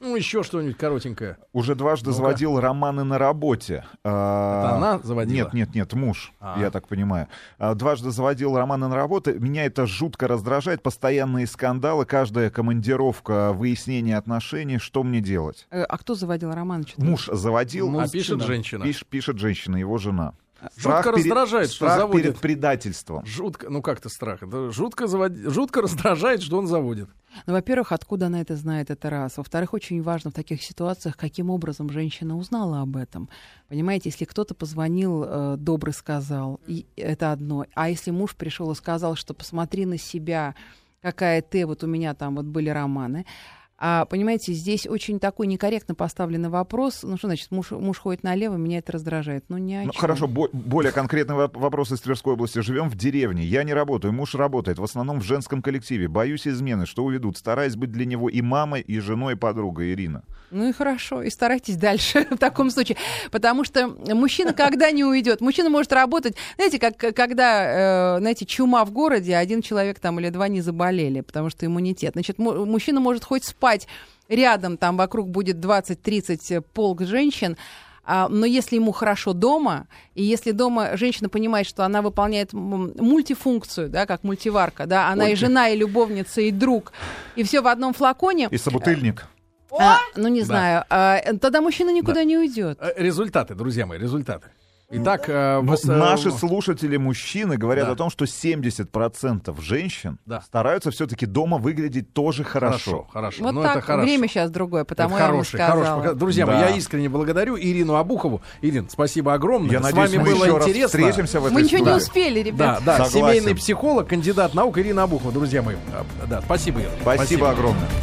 Speaker 1: Ну, еще что-нибудь коротенькое.
Speaker 4: Уже дважды
Speaker 1: Ну-ка.
Speaker 4: заводил романы на работе. А,
Speaker 1: Это она заводила?
Speaker 4: Нет, нет, нет, муж,
Speaker 1: А.
Speaker 4: я так понимаю. А, Дважды заводил романы на работе. Меня это жутко раздражает. Постоянные скандалы, каждая командировка, выяснение отношений. Что мне делать?
Speaker 3: Э, А кто заводил роман? Чё-то-
Speaker 4: Муж заводил,
Speaker 1: А
Speaker 4: а
Speaker 1: пишет женщина.
Speaker 4: пиш- пишет женщина, его жена.
Speaker 1: Жутко
Speaker 4: перед-
Speaker 1: раздражает, что
Speaker 4: страх
Speaker 1: заводит.
Speaker 4: перед предательством.
Speaker 1: Жутко, ну как-то страх. Это жутко, завод- жутко раздражает, что он заводит.
Speaker 3: Ну, во-первых, откуда она это знает, это раз. Во-вторых, очень важно в таких ситуациях, каким образом женщина узнала об этом. Понимаете, если кто-то позвонил, э, добрый сказал, и это одно. А если муж пришел и сказал, что посмотри на себя, какая ты, вот у меня там вот были романы, А, понимаете, здесь очень такой некорректно поставленный вопрос. Ну, что значит, муж, муж ходит налево, меня это раздражает. Ну, не
Speaker 4: Ну, хорошо, бо- более конкретный воп- вопрос из Тверской области. Живем в деревне. Я не работаю, муж работает, в основном в женском коллективе. Боюсь измены, что уведут. Стараюсь быть для него и мамой, и женой, и подругой Ирина.
Speaker 3: Ну и хорошо, и старайтесь дальше в таком случае. Потому что мужчина когда не уйдет? Мужчина может работать, знаете, как когда, э, знаете, чума в городе, один человек там или два не заболели, потому что иммунитет. Значит, му- мужчина может хоть спать рядом, там вокруг будет 20-30 полк женщин, а, но если ему хорошо дома, и если дома женщина понимает, что она выполняет мультифункцию, да, как мультиварка, да, она и жена, и любовница, и друг, и все в одном флаконе,
Speaker 4: И собутыльник.
Speaker 3: а, ну, не
Speaker 1: Да.
Speaker 3: знаю. А, тогда мужчина никуда не уйдет.
Speaker 1: Э, Результаты, друзья мои, результаты. Итак, э,
Speaker 4: Ну,
Speaker 1: вос- э,
Speaker 4: Наши слушатели, мужчины, говорят
Speaker 1: Да.
Speaker 4: о том, что 70% женщин
Speaker 1: Да.
Speaker 4: стараются все-таки дома выглядеть тоже хорошо.
Speaker 1: Хорошо, хорошо.
Speaker 3: Вот
Speaker 1: ну,
Speaker 3: так.
Speaker 1: это хорошо.
Speaker 3: Время сейчас другое, потому
Speaker 1: Это
Speaker 3: я вам
Speaker 1: хороший,
Speaker 3: сказала.
Speaker 1: хороший Друзья мои,
Speaker 4: Да.
Speaker 1: я искренне благодарю Ирину Абухову. Ирин, спасибо огромное.
Speaker 4: Я
Speaker 1: С
Speaker 4: надеюсь,
Speaker 1: вами
Speaker 4: мы
Speaker 1: было
Speaker 4: еще раз
Speaker 1: интересно.
Speaker 4: встретимся в этой
Speaker 3: Мы ничего не
Speaker 4: студии.
Speaker 3: успели,
Speaker 1: Да,
Speaker 3: ребят.
Speaker 1: да,
Speaker 4: Согласен.
Speaker 1: семейный психолог, кандидат наук Ирина Абухова, друзья мои. А, Да, спасибо, Ира.
Speaker 4: Спасибо огромное.